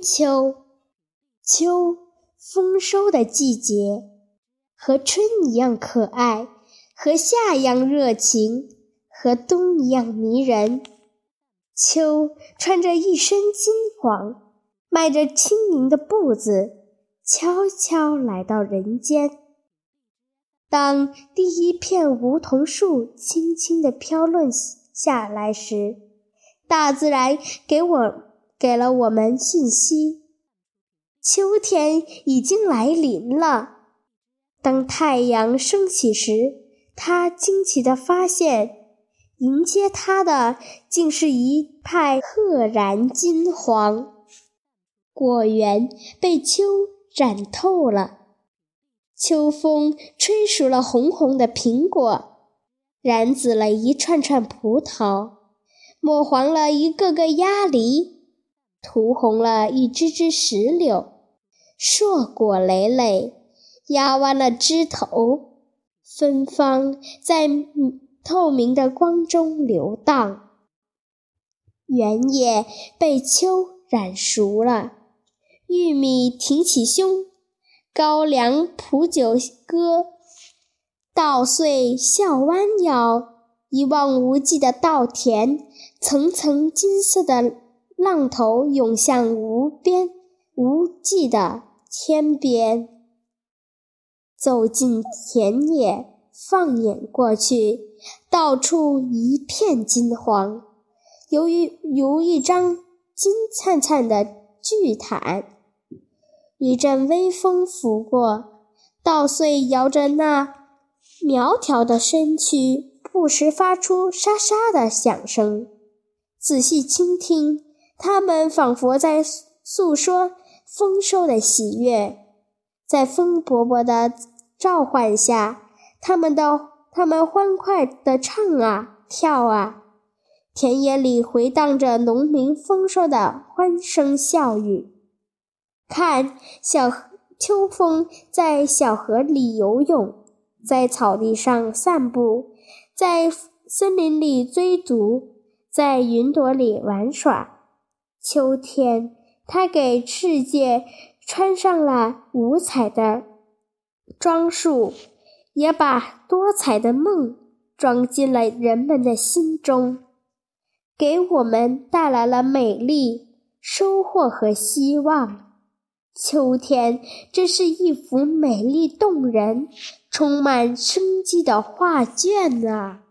秋，秋丰收的季节，和春一样可爱，和夏一样热情，和冬一样迷人。秋穿着一身金黄，迈着轻盈的步子，悄悄来到人间。当第一片梧桐树轻轻地飘落下来时，大自然给我给了我们信息：秋天已经来临了。当太阳升起时，他惊奇地发现，迎接他的竟是一派赫然金黄。果园被秋染透了。秋风吹熟了红红的苹果，染紫了一串串葡萄，抹黄了一个个鸭梨，涂红了一只只石榴，硕果累累，压弯了枝头，芬芳在透明的光中流荡。原野被秋染熟了，玉米挺起胸。高粱谱酒歌，稻穗笑弯腰，一望无际的稻田，层层金色的浪头涌向无边无际的天边。走进田野，放眼过去，到处一片金黄，犹如如一张金灿灿的巨毯。一阵微风拂过，稻穗摇着那苗条的身躯，不时发出沙沙的响声。仔细倾听，他们仿佛在诉说丰收的喜悦。在风伯伯的召唤下，他们的他们欢快地唱啊跳啊，田野里回荡着农民丰收的欢声笑语。看，小秋风在小河里游泳，在草地上散步，在森林里追逐，在云朵里玩耍。秋天，它给世界穿上了五彩的装束，也把多彩的梦装进了人们的心中，给我们带来了美丽、收获和希望。秋天，这是一幅美丽动人、充满生机的画卷啊！